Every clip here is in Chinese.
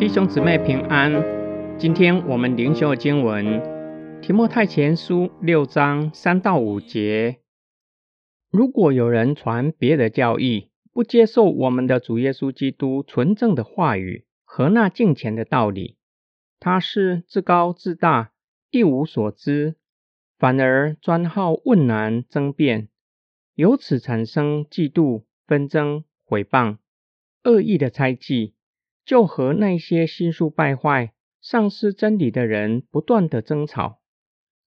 弟兄姊妹平安。今天我们灵修的经文《提摩太前书》六章三到五节。如果有人传别的教义，不接受我们的主耶稣基督纯正的话语和那敬虔的道理，他是自高自大，一无所知，反而专好问难争辩，由此产生嫉妒、纷争、毁谤、恶意的猜忌。就和那些心术败坏、丧失真理的人不断的争吵，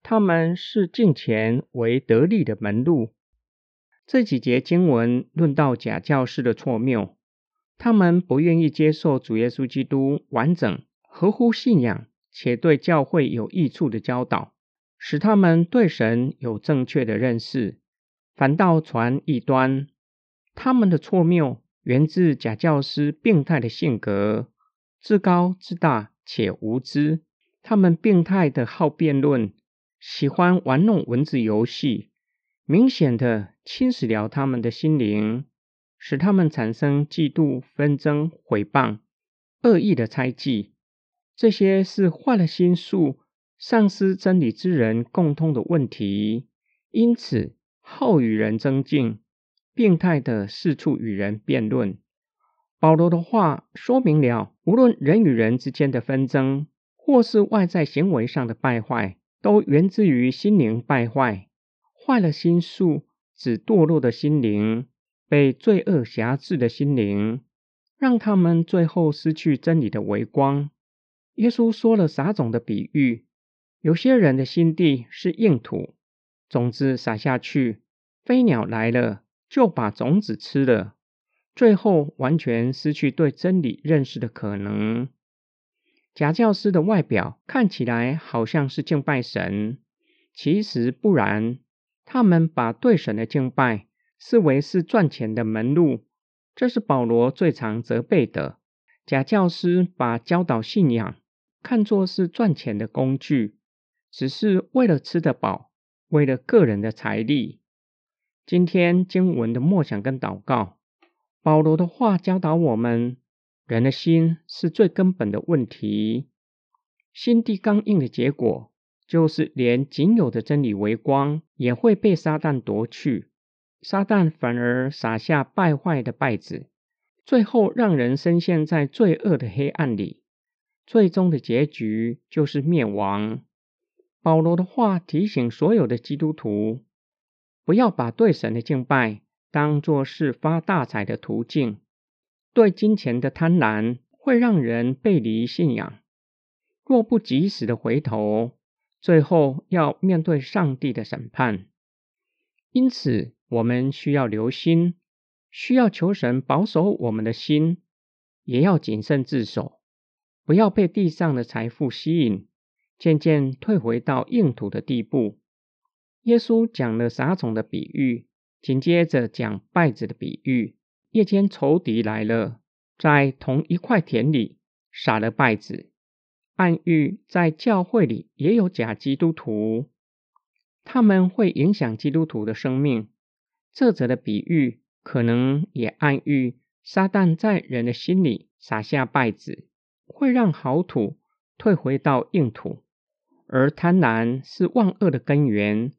他们是敬钱为得利的门路。这几节经文论到假教师的错谬，他们不愿意接受主耶稣基督完整、合乎信仰且对教会有益处的教导，使他们对神有正确的认识，反倒传异端。他们的错谬。源自假教师病态的性格，自高自大且无知。他们病态的好辩论，喜欢玩弄文字游戏，明显的侵蚀了他们的心灵，使他们产生嫉妒、纷争、毁谤、恶意的猜忌。这些是坏了心术、丧失真理之人共通的问题。因此，好与人争竞。病态的四处与人辩论。保罗的话说明了，无论人与人之间的纷争，或是外在行为上的败坏，都源自于心灵败坏。坏了心术，指堕落的心灵，被罪恶辖制的心灵，让他们最后失去真理的微光。耶稣说了撒种的比喻：有些人的心地是硬土，种子撒下去，飞鸟来了。就把种子吃了，最后完全失去对真理认识的可能。假教师的外表看起来好像是敬拜神，其实不然。他们把对神的敬拜视为是赚钱的门路，这是保罗最常责备的。假教师把教导信仰看作是赚钱的工具，只是为了吃得饱，为了个人的财力。今天经文的默想跟祷告，保罗的话教导我们：人的心是最根本的问题。心地刚硬的结果，就是连仅有的真理为光，也会被撒旦夺去。撒旦反而撒下败坏的败子，最后让人深陷在罪恶的黑暗里，最终的结局就是灭亡。保罗的话提醒所有的基督徒。不要把对神的敬拜当作是发大财的途径，对金钱的贪婪会让人背离信仰。若不及时的回头，最后要面对上帝的审判。因此，我们需要留心，需要求神保守我们的心，也要谨慎自守，不要被地上的财富吸引，渐渐退回到硬土的地步。耶稣讲了撒种的比喻，紧接着讲稗子的比喻。夜间仇敌来了，在同一块田里撒了稗子，暗喻在教会里也有假基督徒，他们会影响基督徒的生命。这则的比喻可能也暗喻撒旦在人的心里撒下稗子，会让好土退回到硬土，而贪婪是万恶的根源。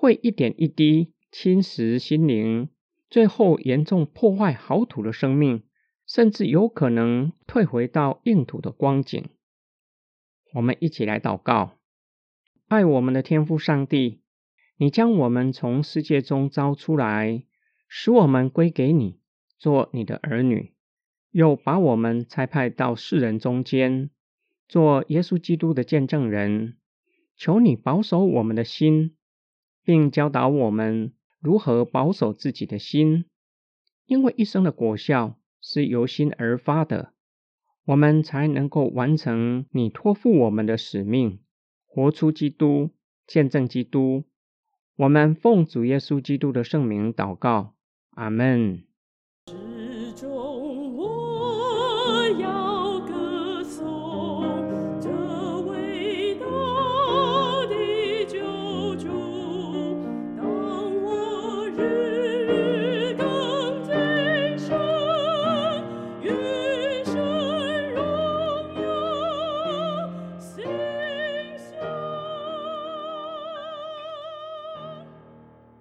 会一点一滴侵蚀心灵，最后严重破坏好土的生命，甚至有可能退回到硬土的光景。我们一起来祷告：爱我们的天父上帝，你将我们从世界中招出来，使我们归给你，做你的儿女，又把我们差派到世人中间，做耶稣基督的见证人。求你保守我们的心。并教导我们如何保守自己的心，因为一生的果效是由心而发的，我们才能够完成你托付我们的使命，活出基督，见证基督。我们奉主耶稣基督的圣名祷告，阿门。